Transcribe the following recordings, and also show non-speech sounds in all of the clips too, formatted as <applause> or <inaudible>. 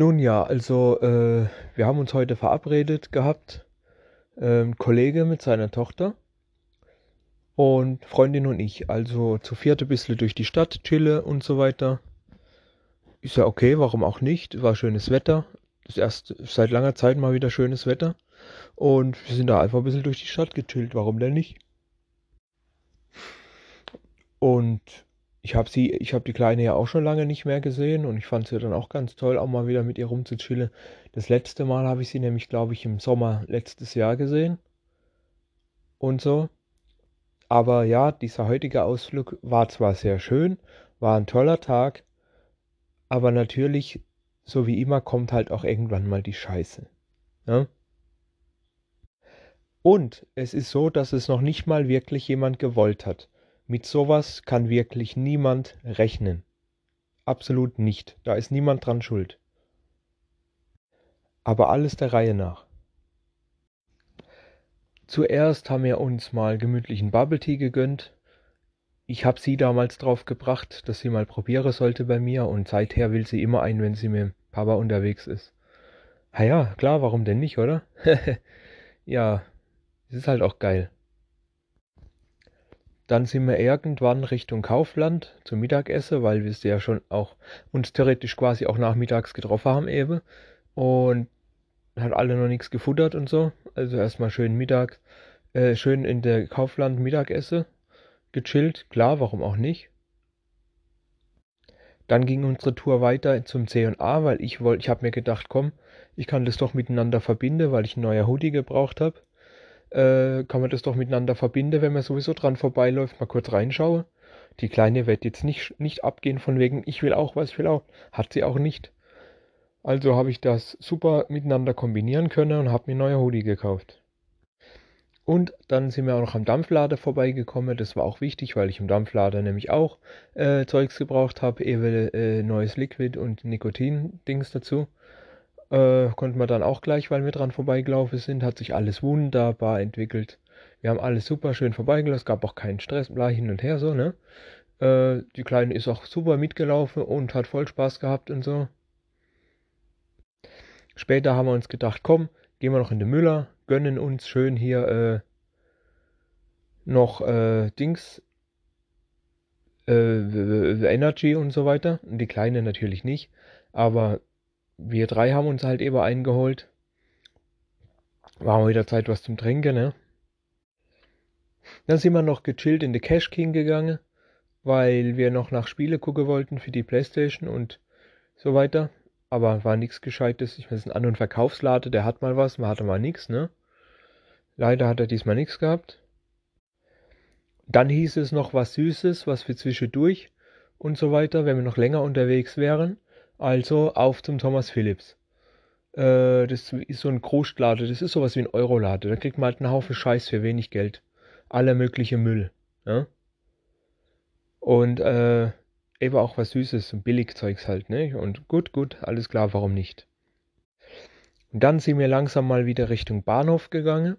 Nun ja, also äh, wir haben uns heute verabredet gehabt. Äh, ein Kollege mit seiner Tochter und Freundin und ich. Also zu viert ein bisschen durch die Stadt, chille und so weiter. Ist ja okay, warum auch nicht? War schönes Wetter. Das erste seit langer Zeit mal wieder schönes Wetter. Und wir sind da einfach ein bisschen durch die Stadt gechillt. Warum denn nicht? Und ich habe sie, ich habe die Kleine ja auch schon lange nicht mehr gesehen und ich fand sie dann auch ganz toll, auch mal wieder mit ihr rumzuchillen. Das letzte Mal habe ich sie nämlich, glaube ich, im Sommer letztes Jahr gesehen. Und so. Aber ja, dieser heutige Ausflug war zwar sehr schön, war ein toller Tag, aber natürlich, so wie immer, kommt halt auch irgendwann mal die Scheiße. Ja? Ne? Und es ist so, dass es noch nicht mal wirklich jemand gewollt hat. Mit sowas kann wirklich niemand rechnen. Absolut nicht. Da ist niemand dran schuld. Aber alles der Reihe nach. Zuerst haben wir uns mal gemütlichen Bubble Tea gegönnt. Ich habe sie damals drauf gebracht, dass sie mal probieren sollte bei mir und seither will sie immer ein, wenn sie mit Papa unterwegs ist. Ha ja, klar, warum denn nicht, oder? <laughs> ja, es ist halt auch geil. Dann sind wir irgendwann Richtung Kaufland zum Mittagessen, weil wir ja schon auch uns theoretisch quasi auch nachmittags getroffen haben eben. Und hat alle noch nichts gefuttert und so. Also erstmal schön Mittag, äh, schön in der Kaufland Mittagessen gechillt. Klar, warum auch nicht. Dann ging unsere Tour weiter zum C&A, weil ich wollte, ich habe mir gedacht, komm, ich kann das doch miteinander verbinden, weil ich ein neuer Hoodie gebraucht habe äh, kann man das doch miteinander verbinden, wenn man sowieso dran vorbeiläuft, mal kurz reinschaue. Die Kleine wird jetzt nicht, nicht abgehen von wegen, ich will auch was, ich will auch. Hat sie auch nicht. Also habe ich das super miteinander kombinieren können und habe mir neue Hoodie gekauft. Und dann sind wir auch noch am Dampflader vorbeigekommen. Das war auch wichtig, weil ich im Dampflader nämlich auch äh, Zeugs gebraucht habe. Ewe äh, neues Liquid und Nikotin-Dings dazu. Äh, konnten wir dann auch gleich, weil wir dran vorbeigelaufen sind, hat sich alles wunderbar entwickelt. Wir haben alles super schön vorbeigelaufen, es gab auch keinen Stress, bla hin und her so, ne? Äh, die Kleine ist auch super mitgelaufen und hat voll Spaß gehabt und so. Später haben wir uns gedacht, komm, gehen wir noch in den Müller, gönnen uns schön hier äh, noch äh, Dings, äh, Energy und so weiter. Und die Kleine natürlich nicht, aber wir drei haben uns halt eben eingeholt. War wieder Zeit, was zum Trinken, ne? Dann sind wir noch gechillt in the Cash King gegangen, weil wir noch nach Spiele gucken wollten für die Playstation und so weiter. Aber war nichts Gescheites. Ich weiß, ein An- und Verkaufslader, der hat mal was, man hatte mal nichts, ne? Leider hat er diesmal nichts gehabt. Dann hieß es noch was Süßes, was für zwischendurch und so weiter, wenn wir noch länger unterwegs wären. Also auf zum Thomas Phillips. Äh, das ist so ein Großlader, das ist sowas wie ein Eurolader. Da kriegt man halt einen Haufen Scheiß für wenig Geld. Aller mögliche Müll. Ja? Und äh, eben auch was Süßes, und Billigzeugs halt, ne? Und gut, gut, alles klar, warum nicht? Und dann sind wir langsam mal wieder Richtung Bahnhof gegangen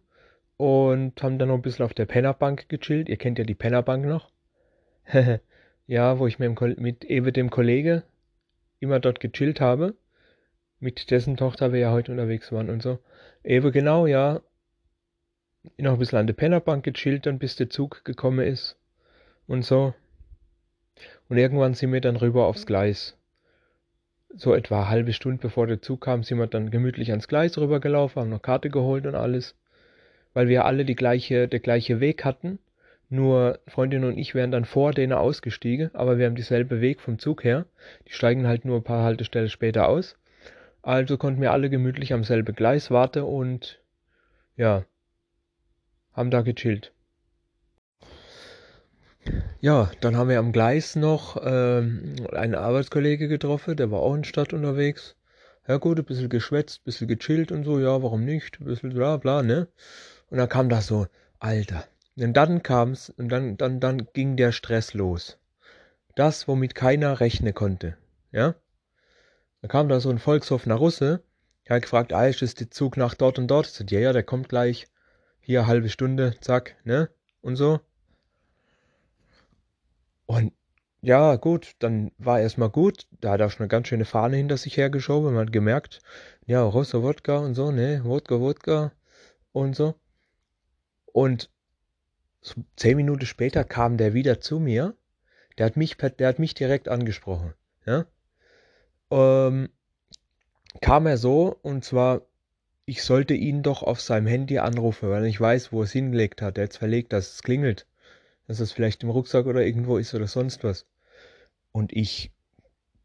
und haben dann noch ein bisschen auf der Pennerbank gechillt. Ihr kennt ja die Pennerbank noch. <laughs> ja, wo ich mit, dem, mit eben dem Kollege immer dort gechillt habe. Mit dessen Tochter wir ja heute unterwegs waren und so. Eben genau, ja. Noch ein bisschen an der Pennerbank gechillt, dann bis der Zug gekommen ist. Und so. Und irgendwann sind wir dann rüber aufs Gleis. So etwa halbe Stunde bevor der Zug kam, sind wir dann gemütlich ans Gleis rübergelaufen, haben noch Karte geholt und alles. Weil wir alle die gleiche, der gleiche Weg hatten. Nur Freundin und ich wären dann vor denen ausgestiegen, aber wir haben dieselbe Weg vom Zug her. Die steigen halt nur ein paar Haltestellen später aus. Also konnten wir alle gemütlich am selben Gleis warten und ja, haben da gechillt. Ja, dann haben wir am Gleis noch ähm, einen Arbeitskollege getroffen, der war auch in Stadt unterwegs. Ja gut, ein bisschen geschwätzt, ein bisschen gechillt und so, ja, warum nicht? Ein bisschen bla bla, ne? Und dann kam da so, Alter, und dann kam's, und dann, dann, dann ging der Stress los. Das, womit keiner rechnen konnte. Ja? Da kam da so ein Volkshoffener Russe, der hat gefragt, ah, ist der Zug nach dort und dort? Ich ja, ja, der kommt gleich. Hier, halbe Stunde, zack, ne? Und so. Und ja, gut, dann war erstmal gut. Da hat er schon eine ganz schöne Fahne hinter sich hergeschoben. Man hat gemerkt, ja, Rosso Wodka und so, ne, Wodka, Wodka und so. Und so zehn Minuten später kam der wieder zu mir. Der hat mich, der hat mich direkt angesprochen. Ja? Ähm, kam er so, und zwar, ich sollte ihn doch auf seinem Handy anrufen, weil ich weiß, wo er es hingelegt hat. Er hat es verlegt, dass es klingelt. Dass es vielleicht im Rucksack oder irgendwo ist oder sonst was. Und ich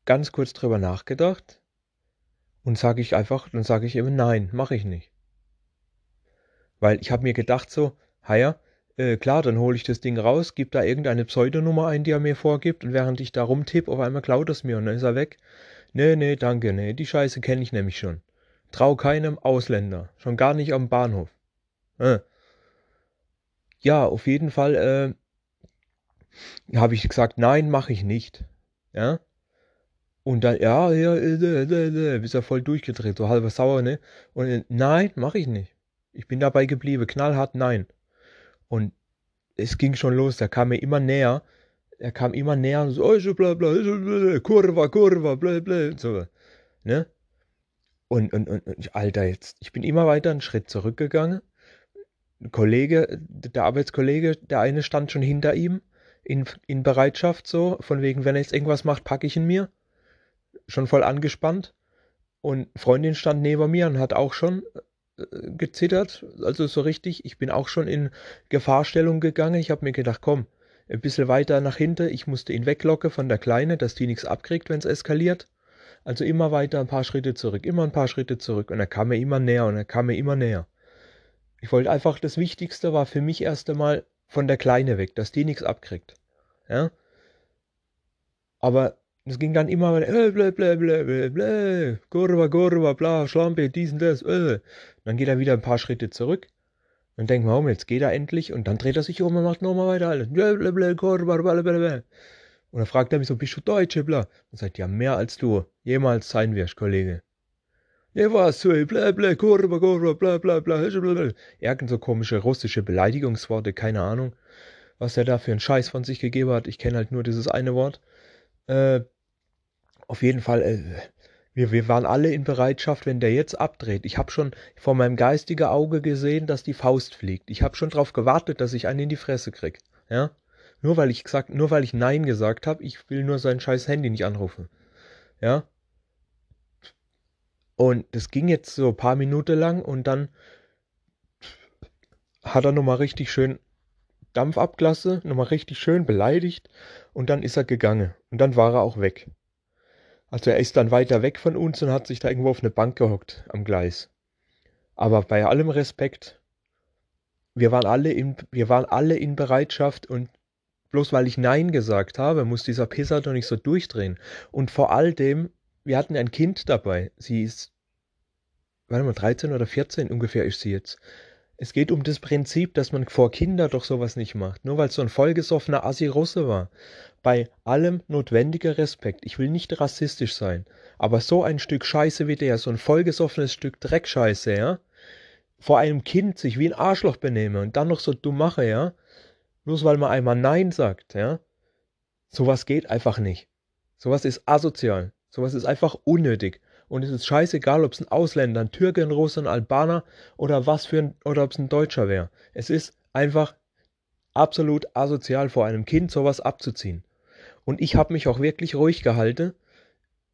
ganz kurz drüber nachgedacht und sage ich einfach, dann sage ich eben nein, mache ich nicht. Weil ich habe mir gedacht so, ja, äh, klar, dann hole ich das Ding raus, gebe da irgendeine Pseudonummer ein, die er mir vorgibt und während ich da rumtippe, auf einmal klaut es mir und dann ist er weg. Nee, nee, danke, nee, die Scheiße kenne ich nämlich schon. Trau keinem Ausländer, schon gar nicht am Bahnhof. Äh. Ja, auf jeden Fall äh, habe ich gesagt, nein, mache ich nicht. Ja. Und dann, ja, ja, äh, äh, äh, bist ja voll durchgedreht, so halber sauer, ne? Und äh, nein, mache ich nicht. Ich bin dabei geblieben, knallhart nein. Und es ging schon los, der kam mir immer näher. Er kam immer näher und so, bla, bla, bla, Kurva, Kurva, bla, bla, so, ne? Und, und, und, und, Alter, jetzt, ich bin immer weiter einen Schritt zurückgegangen. Ein Kollege, der Arbeitskollege, der eine stand schon hinter ihm in, in Bereitschaft, so, von wegen, wenn er jetzt irgendwas macht, packe ich ihn mir. Schon voll angespannt. Und Freundin stand neben mir und hat auch schon gezittert, also so richtig. Ich bin auch schon in Gefahrstellung gegangen. Ich habe mir gedacht, komm, ein bisschen weiter nach hinten. Ich musste ihn weglocken von der Kleine, dass die nichts abkriegt, wenn es eskaliert. Also immer weiter ein paar Schritte zurück, immer ein paar Schritte zurück. Und er kam mir immer näher und er kam mir immer näher. Ich wollte einfach, das Wichtigste war für mich erst einmal von der Kleine weg, dass die nichts abkriegt. Ja? Aber es ging dann immer, äh, blä, blä, blä, blä, blä, Kurva, Kurva, bla, Schlampe, dies und das, äh. Dann geht er wieder ein paar Schritte zurück. Dann denkt man, oh, jetzt geht er endlich. Und dann dreht er sich um und macht nochmal weiter. Alles. Und dann fragt er mich so, bist du Deutsche, bla? Und sagt, ja, mehr als du jemals sein wirst, Kollege. Ja, was, so, blä, blä, Kurva, Kurva, bla, bla, bla, bla. So komische russische Beleidigungsworte, keine Ahnung, was er da für einen Scheiß von sich gegeben hat. Ich kenne halt nur dieses eine Wort. Äh, auf jeden Fall, äh, wir, wir waren alle in Bereitschaft, wenn der jetzt abdreht. Ich habe schon vor meinem geistigen Auge gesehen, dass die Faust fliegt. Ich habe schon darauf gewartet, dass ich einen in die Fresse krieg. Ja? Nur weil ich gesagt, nur weil ich Nein gesagt habe, ich will nur sein scheiß Handy nicht anrufen. Ja? Und das ging jetzt so ein paar Minuten lang und dann hat er nochmal richtig schön Dampf abgelassen, nochmal richtig schön beleidigt und dann ist er gegangen. Und dann war er auch weg. Also er ist dann weiter weg von uns und hat sich da irgendwo auf eine Bank gehockt am Gleis. Aber bei allem Respekt, wir waren alle in, wir waren alle in Bereitschaft und bloß weil ich Nein gesagt habe, muss dieser Pisser doch nicht so durchdrehen. Und vor all dem, wir hatten ein Kind dabei. Sie ist, warte mal, 13 oder 14 ungefähr ist sie jetzt. Es geht um das Prinzip, dass man vor Kindern doch sowas nicht macht, nur weil es so ein vollgesoffener Assi-Russe war. Bei allem notwendiger Respekt. Ich will nicht rassistisch sein, aber so ein Stück Scheiße wie der, so ein vollgesoffenes Stück Dreckscheiße, ja, vor einem Kind sich wie ein Arschloch benehme und dann noch so dumm mache, ja, bloß weil man einmal Nein sagt, ja, sowas geht einfach nicht. Sowas ist asozial. Sowas ist einfach unnötig. Und es ist scheißegal, ob es ein Ausländer, ein Türke, ein Russe, ein Albaner oder was für ein, oder ob es ein Deutscher wäre. Es ist einfach absolut asozial, vor einem Kind sowas abzuziehen. Und ich habe mich auch wirklich ruhig gehalten,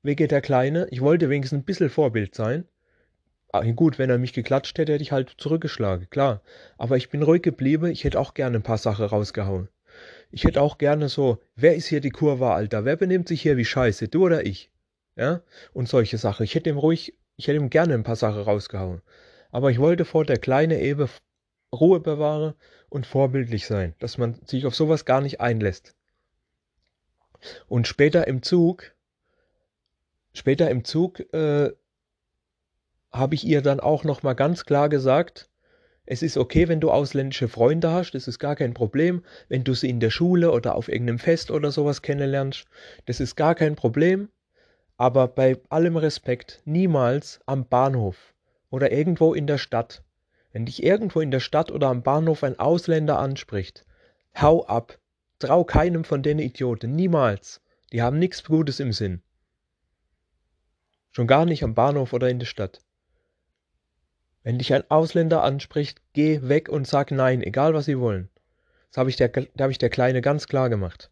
wegen der Kleine. Ich wollte wenigstens ein bisschen Vorbild sein. Ah, gut, wenn er mich geklatscht hätte, hätte ich halt zurückgeschlagen, klar. Aber ich bin ruhig geblieben, ich hätte auch gerne ein paar Sachen rausgehauen. Ich hätte auch gerne so, wer ist hier die Kurve, Alter? Wer benimmt sich hier wie Scheiße, du oder ich? ja, und solche Sachen. Ich hätte ihm ruhig, ich hätte ihm gerne ein paar Sachen rausgehauen. Aber ich wollte vor der kleine Ewe Ruhe bewahren und vorbildlich sein, dass man sich auf sowas gar nicht einlässt. Und später im Zug, später im Zug, äh, habe ich ihr dann auch noch mal ganz klar gesagt, es ist okay, wenn du ausländische Freunde hast, das ist gar kein Problem, wenn du sie in der Schule oder auf irgendeinem Fest oder sowas kennenlernst, das ist gar kein Problem, aber bei allem Respekt niemals am Bahnhof oder irgendwo in der Stadt. Wenn dich irgendwo in der Stadt oder am Bahnhof ein Ausländer anspricht, hau ab, trau keinem von den Idioten, niemals. Die haben nichts Gutes im Sinn. Schon gar nicht am Bahnhof oder in der Stadt. Wenn dich ein Ausländer anspricht, geh weg und sag nein, egal was sie wollen. Das habe ich, der, hab ich der Kleine ganz klar gemacht.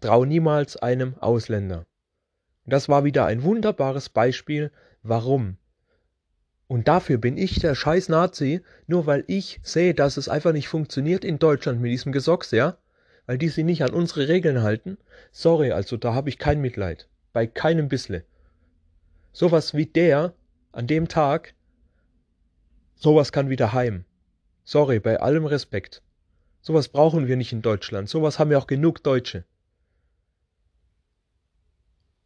Trau niemals einem Ausländer. Und das war wieder ein wunderbares Beispiel, warum. Und dafür bin ich der scheiß Nazi, nur weil ich sehe, dass es einfach nicht funktioniert in Deutschland mit diesem Gesocks, ja? Weil die sich nicht an unsere Regeln halten. Sorry, also da habe ich kein Mitleid. Bei keinem bissle. Sowas wie der an dem Tag, sowas kann wieder heim. Sorry, bei allem Respekt. Sowas brauchen wir nicht in Deutschland. Sowas haben wir auch genug Deutsche.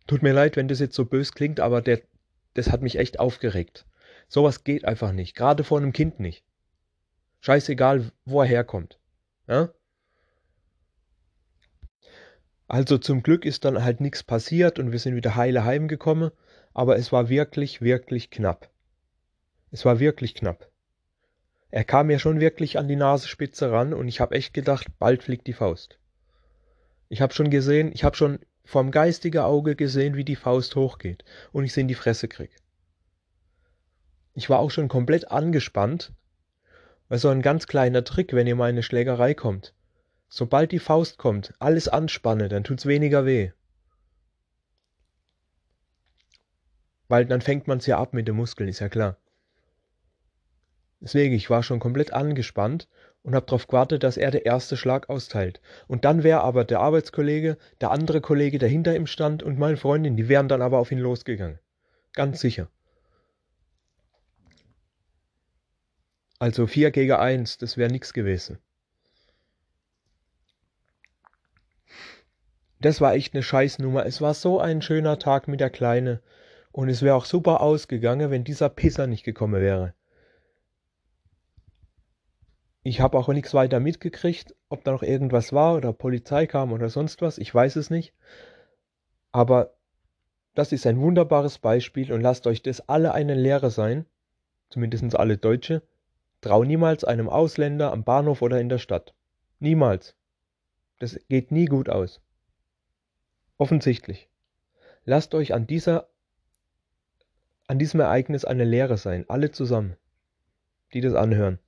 Tut mir leid, wenn das jetzt so bös klingt, aber der, das hat mich echt aufgeregt. Sowas geht einfach nicht, gerade vor einem Kind nicht. Scheißegal, wo er herkommt. Ja? Also zum Glück ist dann halt nichts passiert und wir sind wieder heile heimgekommen, aber es war wirklich, wirklich knapp. Es war wirklich knapp. Er kam mir schon wirklich an die Nasenspitze ran und ich habe echt gedacht, bald fliegt die Faust. Ich habe schon gesehen, ich habe schon vom geistigen Auge gesehen, wie die Faust hochgeht und ich sie in die Fresse krieg. Ich war auch schon komplett angespannt, weil so ein ganz kleiner Trick, wenn ihr mal in eine Schlägerei kommt. Sobald die Faust kommt, alles anspanne, dann tut's weniger weh. Weil dann fängt man's ja ab mit den Muskeln, ist ja klar. Deswegen, ich war schon komplett angespannt und habe darauf gewartet, dass er der erste Schlag austeilt. Und dann wäre aber der Arbeitskollege, der andere Kollege, der hinter ihm stand und meine Freundin, die wären dann aber auf ihn losgegangen. Ganz sicher. Also 4 gegen 1, das wäre nichts gewesen. Das war echt eine Scheißnummer. Es war so ein schöner Tag mit der Kleine. Und es wäre auch super ausgegangen, wenn dieser Pisser nicht gekommen wäre. Ich habe auch nichts weiter mitgekriegt, ob da noch irgendwas war oder Polizei kam oder sonst was. Ich weiß es nicht. Aber das ist ein wunderbares Beispiel und lasst euch das alle eine Lehre sein, zumindest alle Deutsche. Trau niemals einem Ausländer am Bahnhof oder in der Stadt. Niemals. Das geht nie gut aus. Offensichtlich. Lasst euch an dieser an diesem Ereignis eine Lehre sein, alle zusammen, die das anhören.